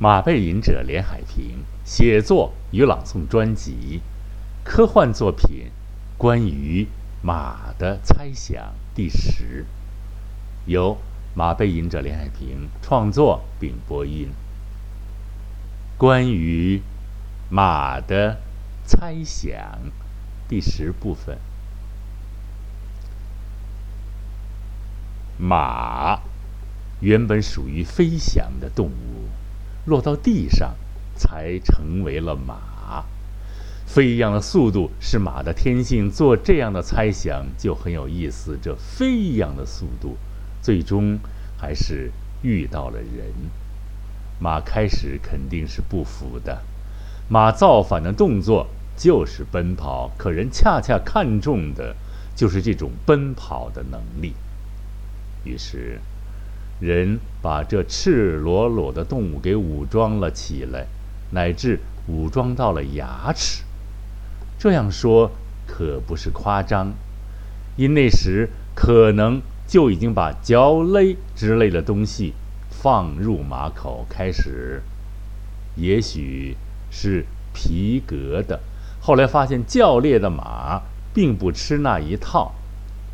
马背吟者连海平写作与朗诵专辑，科幻作品关于马的猜想第十，由马背吟者连海平创作并播音。关于马的猜想第十部分，马原本属于飞翔的动物。落到地上，才成为了马。飞一样的速度是马的天性。做这样的猜想就很有意思。这飞一样的速度，最终还是遇到了人。马开始肯定是不服的。马造反的动作就是奔跑，可人恰恰看重的就是这种奔跑的能力。于是。人把这赤裸裸的动物给武装了起来，乃至武装到了牙齿。这样说可不是夸张，因那时可能就已经把嚼勒之类的东西放入马口，开始，也许是皮革的。后来发现较烈的马并不吃那一套，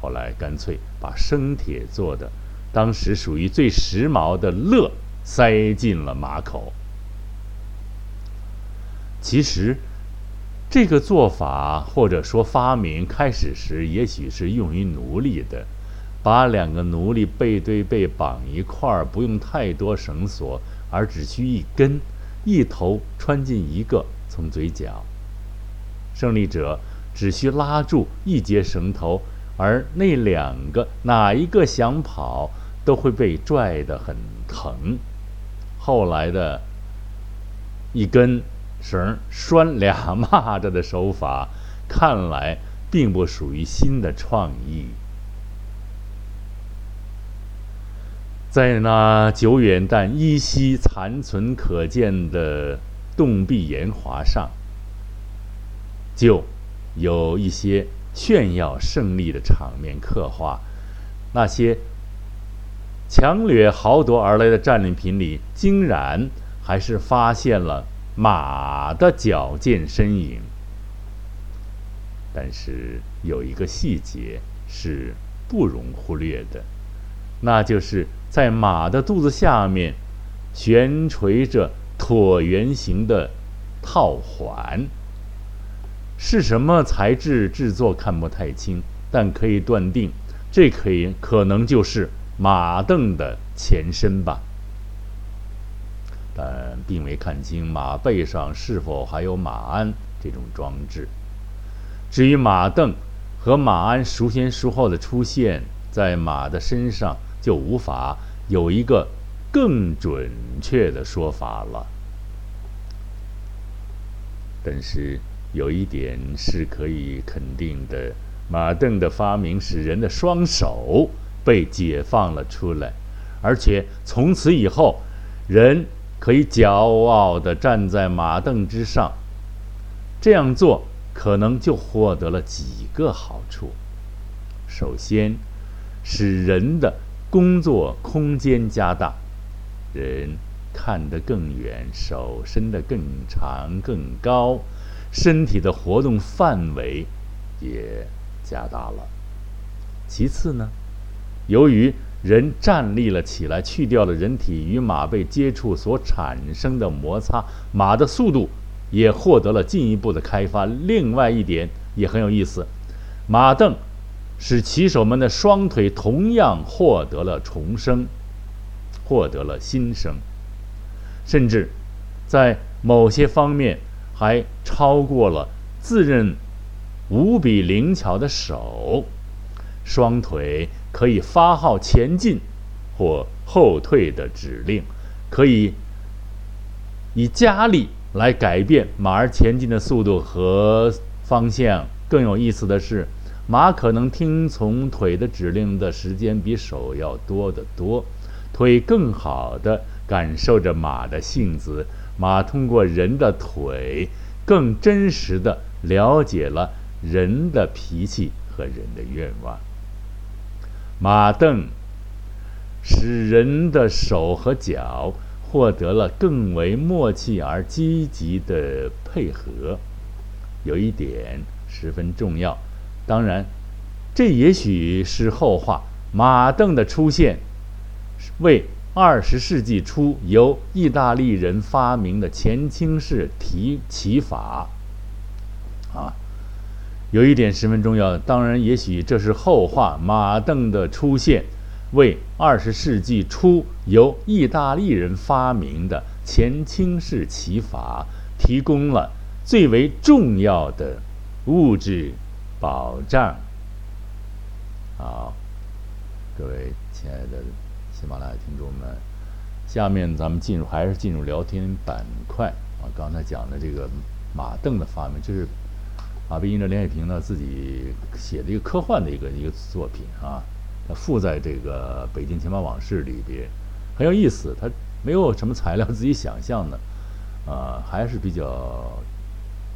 后来干脆把生铁做的。当时属于最时髦的乐塞进了马口。其实，这个做法或者说发明开始时，也许是用于奴隶的，把两个奴隶背对背绑一块儿，不用太多绳索，而只需一根，一头穿进一个，从嘴角。胜利者只需拉住一节绳头，而那两个哪一个想跑？都会被拽得很疼。后来的一根绳拴俩蚂蚱的手法，看来并不属于新的创意。在那久远但依稀残存可见的洞壁岩华上，就有一些炫耀胜利的场面刻画，那些。强掠豪夺而来的战利品里，竟然还是发现了马的矫健身影。但是有一个细节是不容忽略的，那就是在马的肚子下面悬垂着椭圆形的套环。是什么材质制作看不太清，但可以断定，这可以可能就是。马镫的前身吧，但并没看清马背上是否还有马鞍这种装置。至于马镫和马鞍孰先孰后的出现在马的身上，就无法有一个更准确的说法了。但是有一点是可以肯定的：马镫的发明使人的双手。被解放了出来，而且从此以后，人可以骄傲地站在马镫之上。这样做可能就获得了几个好处：首先，使人的工作空间加大，人看得更远，手伸得更长更高，身体的活动范围也加大了。其次呢？由于人站立了起来，去掉了人体与马背接触所产生的摩擦，马的速度也获得了进一步的开发。另外一点也很有意思，马镫使骑手们的双腿同样获得了重生，获得了新生，甚至在某些方面还超过了自认无比灵巧的手，双腿。可以发号前进或后退的指令，可以以加力来改变马儿前进的速度和方向。更有意思的是，马可能听从腿的指令的时间比手要多得多，腿更好的感受着马的性子。马通过人的腿，更真实的了解了人的脾气和人的愿望。马镫使人的手和脚获得了更为默契而积极的配合。有一点十分重要，当然，这也许是后话。马镫的出现，为二十世纪初由意大利人发明的前倾式提起法。啊，有一点十分重要，当然，也许这是后话。马镫的出现，为二十世纪初由意大利人发明的前倾式骑法提供了最为重要的物质保障。好。各位亲爱的喜马拉雅听众们，下面咱们进入还是进入聊天板块啊。刚才讲的这个马镫的发明，这是马背英的连海平呢自己写的一个科幻的一个一个作品啊，它附在这个《北京情报往事》里边，很有意思。它没有什么材料自己想象的，啊，还是比较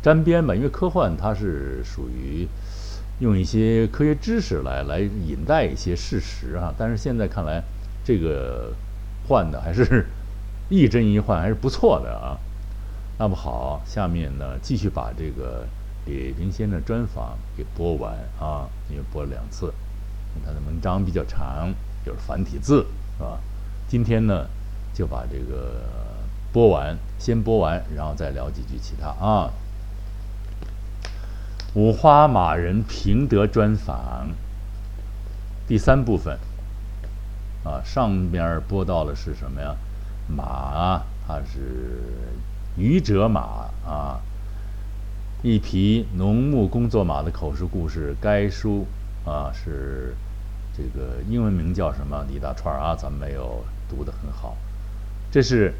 沾边吧。因为科幻它是属于。用一些科学知识来来引带一些事实啊，但是现在看来，这个换的还是亦真亦幻，还是不错的啊。那么好，下面呢继续把这个李平先生专访给播完啊，因为播了两次，他的文章比较长，就是繁体字是吧？今天呢就把这个播完，先播完，然后再聊几句其他啊。五花马人平德专访第三部分啊，上边播到的是什么呀？马，它是愚者马啊，一匹农牧工作马的口述故事。该书啊是这个英文名叫什么？一大串啊，咱们没有读得很好。这是。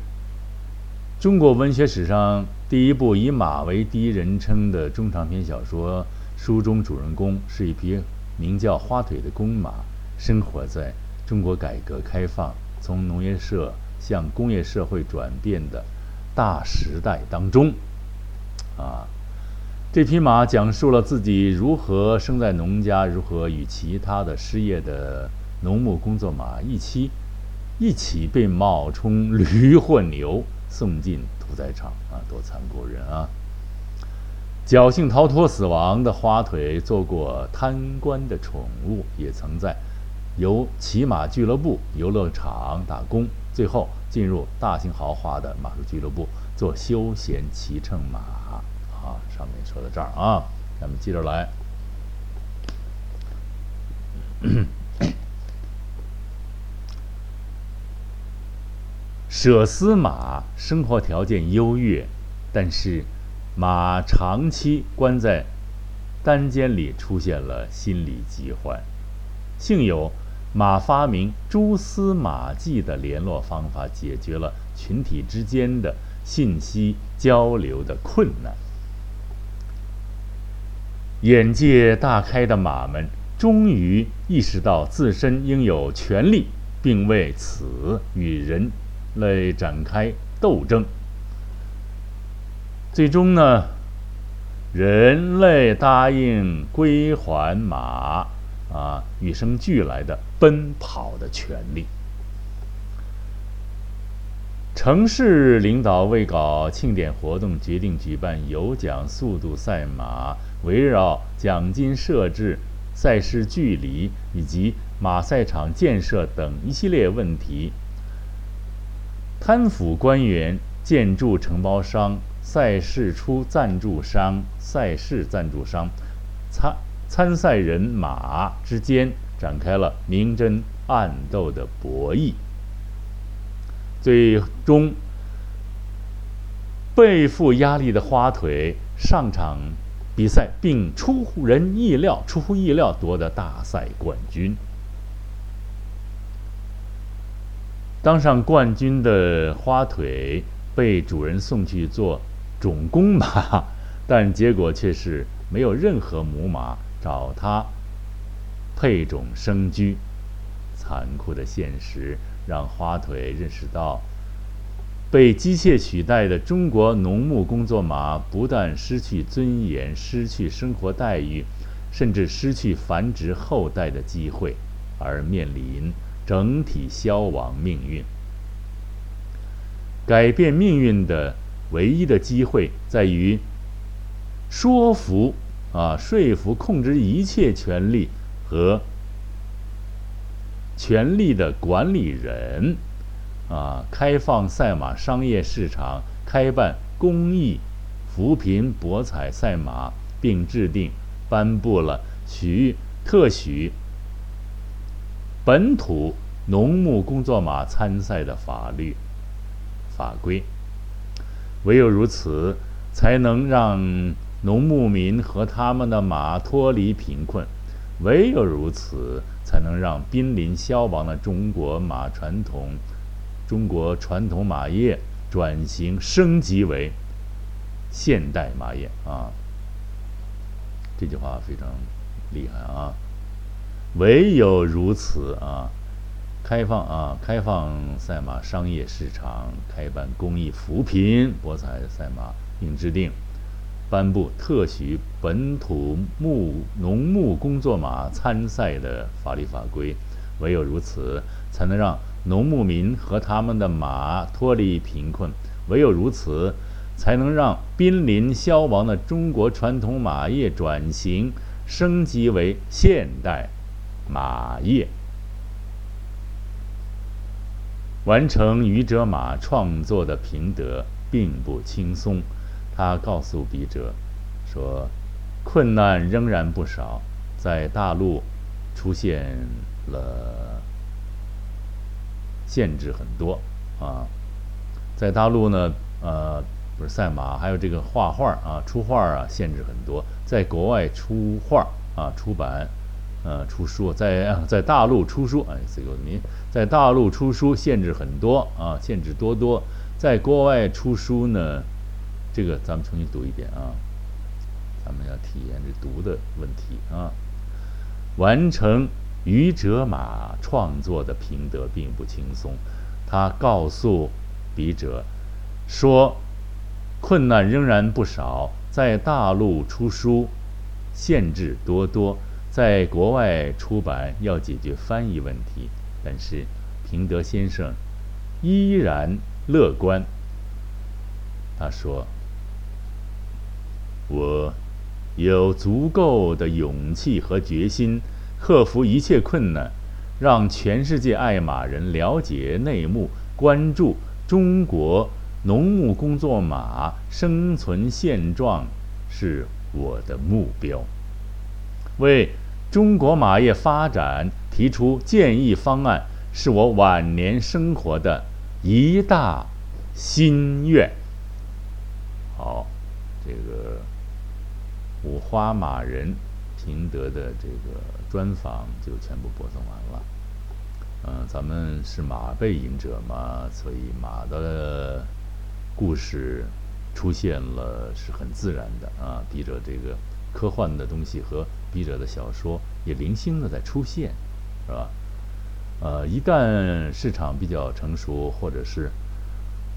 中国文学史上第一部以马为第一人称的中长篇小说，书中主人公是一匹名叫花腿的公马，生活在中国改革开放从农业社向工业社会转变的大时代当中。啊，这匹马讲述了自己如何生在农家，如何与其他的失业的农牧工作马一起一起被冒充驴或牛。送进屠宰场啊，多残酷人啊！侥幸逃脱死亡的花腿，做过贪官的宠物，也曾在由骑马俱乐部、游乐场打工，最后进入大型豪华的马术俱乐部做休闲骑乘马。上面说到这儿啊，咱们接着来。舍斯马生活条件优越，但是马长期关在单间里出现了心理疾患。幸有马发明蛛丝马迹的联络方法，解决了群体之间的信息交流的困难。眼界大开的马们终于意识到自身应有权利，并为此与人。类展开斗争，最终呢，人类答应归还马啊与生俱来的奔跑的权利。城市领导为搞庆典活动，决定举办有奖速度赛马，围绕奖金设置、赛事距离以及马赛场建设等一系列问题。贪腐官员、建筑承包商、赛事出赞助商、赛事赞助商、参参赛人马之间展开了明争暗斗的博弈。最终，背负压力的花腿上场比赛，并出乎人意料、出乎意料夺得大赛冠军。当上冠军的花腿被主人送去做种公马，但结果却是没有任何母马找它配种生驹。残酷的现实让花腿认识到，被机械取代的中国农牧工作马不但失去尊严、失去生活待遇，甚至失去繁殖后代的机会，而面临。整体消亡命运。改变命运的唯一的机会在于说服啊，说服控制一切权力和权力的管理人啊，开放赛马商业市场，开办公益扶贫博彩赛马，并制定颁布了许特许本土农牧工作马参赛的法律。法规，唯有如此，才能让农牧民和他们的马脱离贫困；唯有如此，才能让濒临消亡的中国马传统、中国传统马业转型升级为现代马业啊！这句话非常厉害啊！唯有如此啊！开放啊！开放赛马商业市场，开办公益扶贫博彩赛马，并制定、颁布特许本土牧农牧工作马参赛的法律法规。唯有如此，才能让农牧民和他们的马脱离贫困；唯有如此，才能让濒临消亡的中国传统马业转型升级为现代马业。完成愚者马创作的平德并不轻松，他告诉笔者说：“困难仍然不少，在大陆出现了限制很多啊，在大陆呢，呃，不是赛马，还有这个画画啊，出画啊，限制很多，在国外出画啊，出版。”呃，出书在在大陆出书，哎，这个您在大陆出书限制很多啊，限制多多。在国外出书呢，这个咱们重新读一遍啊，咱们要体验这读的问题啊。完成愚者马创作的平德并不轻松，他告诉笔者说，困难仍然不少，在大陆出书限制多多。在国外出版要解决翻译问题，但是平德先生依然乐观。他说：“我有足够的勇气和决心，克服一切困难，让全世界爱马人了解内幕，关注中国农牧工作马生存现状，是我的目标。”为中国马业发展提出建议方案，是我晚年生活的一大心愿。好，这个五花马人平德的这个专访就全部播送完了。嗯，咱们是马背影者嘛，所以马的故事出现了是很自然的啊，笔者这个。科幻的东西和笔者的小说也零星的在出现，是吧？呃，一旦市场比较成熟，或者是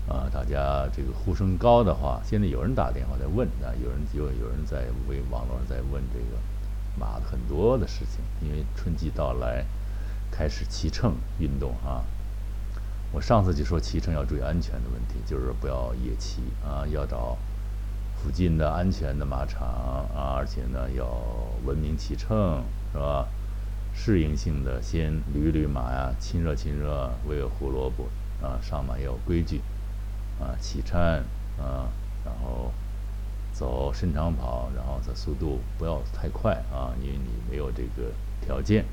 啊，大家这个呼声高的话，现在有人打电话在问啊，有人有有人在为网络上在问这个马很多的事情，因为春季到来，开始骑乘运动啊。我上次就说骑乘要注意安全的问题，就是不要夜骑啊，要找。附近的安全的马场啊，而且呢要文明骑乘，是吧？适应性的先捋捋马呀，亲热亲热，喂喂胡萝卜啊。上马要有规矩啊，骑搀啊，然后走伸长跑，然后这速度不要太快啊，因为你没有这个条件。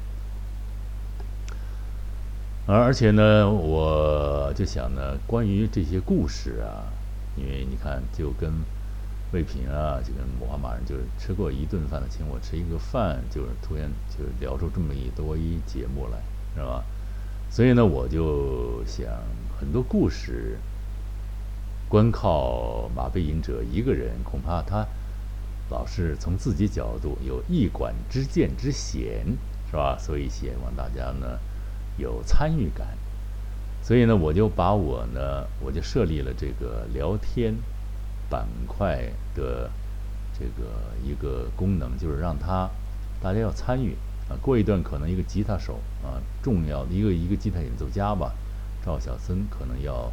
而而且呢，我就想呢，关于这些故事啊，因为你看，就跟。魏平啊，就跟五花马人就是吃过一顿饭的，请我吃一个饭，就是突然就聊出这么一多一节目来，是吧？所以呢，我就想很多故事，光靠马背吟者一个人，恐怕他老是从自己角度有一管之见之嫌，是吧？所以希望大家呢有参与感。所以呢，我就把我呢，我就设立了这个聊天。板块的这个一个功能，就是让他大家要参与啊。过一段可能一个吉他手啊，重要的一个一个吉他演奏家吧，赵小森可能要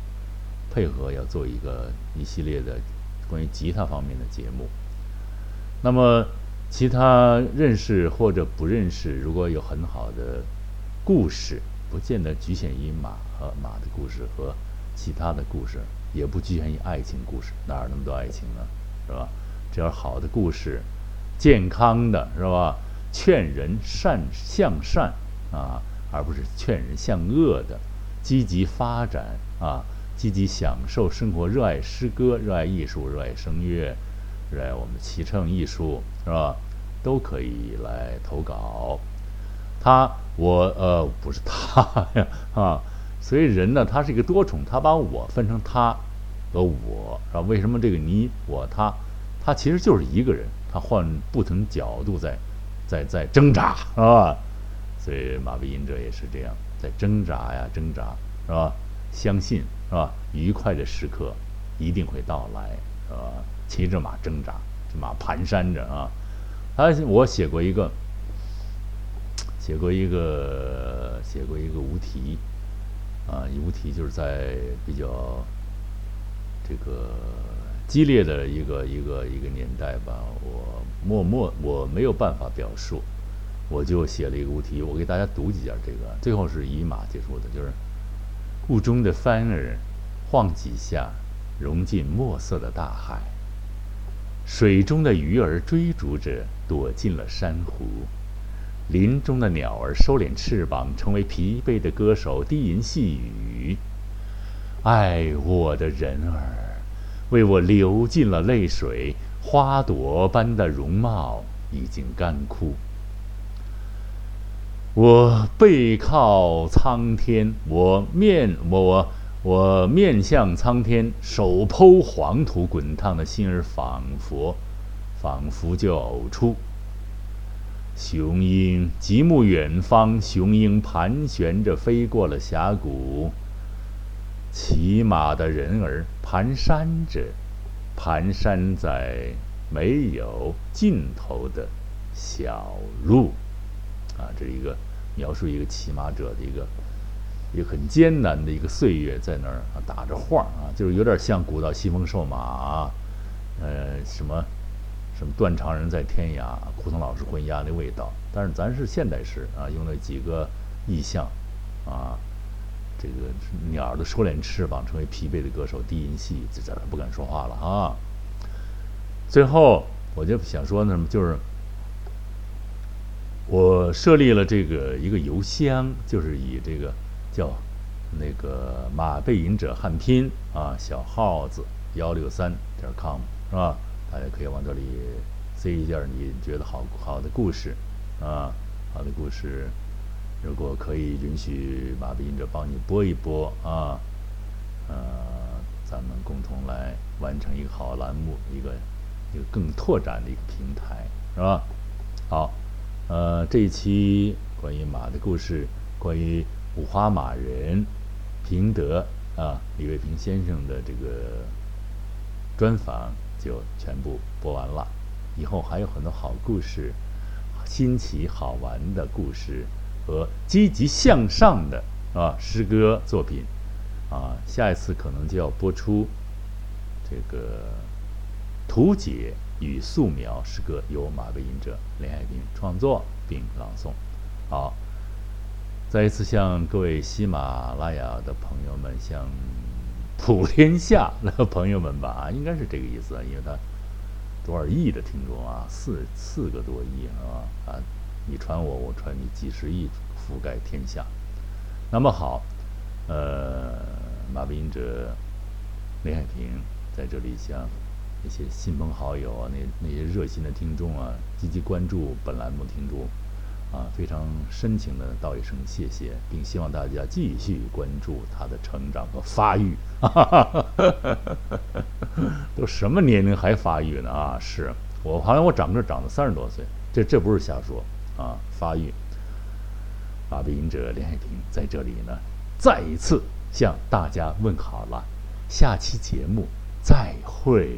配合要做一个一系列的关于吉他方面的节目。那么其他认识或者不认识，如果有很好的故事，不见得局限于马和马的故事和其他的故事，也不局限于爱情故事，哪有那么多爱情呢？是吧？只要好的故事，健康的是吧？劝人善向善啊，而不是劝人向恶的，积极发展啊，积极享受生活，热爱诗歌，热爱艺术，热爱声乐。热爱我们的骑乘艺术是吧，都可以来投稿。他我呃不是他呀啊，所以人呢，他是一个多重，他把我分成他和我是吧？为什么这个你我他，他其实就是一个人，他换不同角度在在在挣扎是吧？所以马背吟者也是这样，在挣扎呀挣扎是吧？相信是吧？愉快的时刻一定会到来是吧？骑着马挣扎，这马蹒跚着啊！他我写过一个，写过一个，写过一个无题啊，无题就是在比较这个激烈的一个一个一个年代吧，我默默我没有办法表述，我就写了一个无题，我给大家读几下这个，最后是以马结束的，就是雾中的帆儿晃几下，融进墨色的大海。水中的鱼儿追逐着，躲进了珊瑚；林中的鸟儿收敛翅膀，成为疲惫的歌手，低吟细语。爱我的人儿，为我流尽了泪水，花朵般的容貌已经干枯。我背靠苍天，我面我。我面向苍天，手剖黄土，滚烫的心儿仿佛，仿佛就呕出。雄鹰极目远方，雄鹰盘旋着飞过了峡谷。骑马的人儿蹒跚着，蹒跚在没有尽头的小路。啊，这是一个描述一个骑马者的一个。一个很艰难的一个岁月，在那儿啊打着晃啊，就是有点像古道西风瘦马，呃，什么什么断肠人在天涯，苦痛老是昏鸦的味道。但是咱是现代诗啊，用了几个意象啊，这个鸟儿的收敛翅膀，成为疲惫的歌手，低音细这，这不敢说话了啊。最后我就想说呢，就是我设立了这个一个邮箱，就是以这个。叫那个马背影者汉拼啊，小号子幺六三点 com 是吧？大家可以往这里塞一件你觉得好好的故事啊，好的故事。如果可以允许马背影者帮你播一播啊，呃，咱们共同来完成一个好栏目，一个一个更拓展的一个平台，是吧？好，呃，这一期关于马的故事，关于。五花马人，平德啊，李卫平先生的这个专访就全部播完了。以后还有很多好故事、新奇好玩的故事和积极向上的啊诗歌作品啊，下一次可能就要播出这个图解与素描诗歌，由马背吟者林海平创作并朗诵。好。再一次向各位喜马拉雅的朋友们，向普天下的朋友们吧，应该是这个意思，因为他多少亿的听众啊，四四个多亿啊啊，你传我，我传你，几十亿覆盖天下。那么好，呃，马背吟者林海平在这里向那些亲朋好友啊，那那些热心的听众啊，积极关注本栏目听众。啊，非常深情的道一声谢谢，并希望大家继续关注他的成长和发育。哈哈哈都什么年龄还发育呢？啊，是我好像我长个长到三十多岁，这这不是瞎说啊，发育。马背吟者连海平在这里呢，再一次向大家问好了，下期节目再会。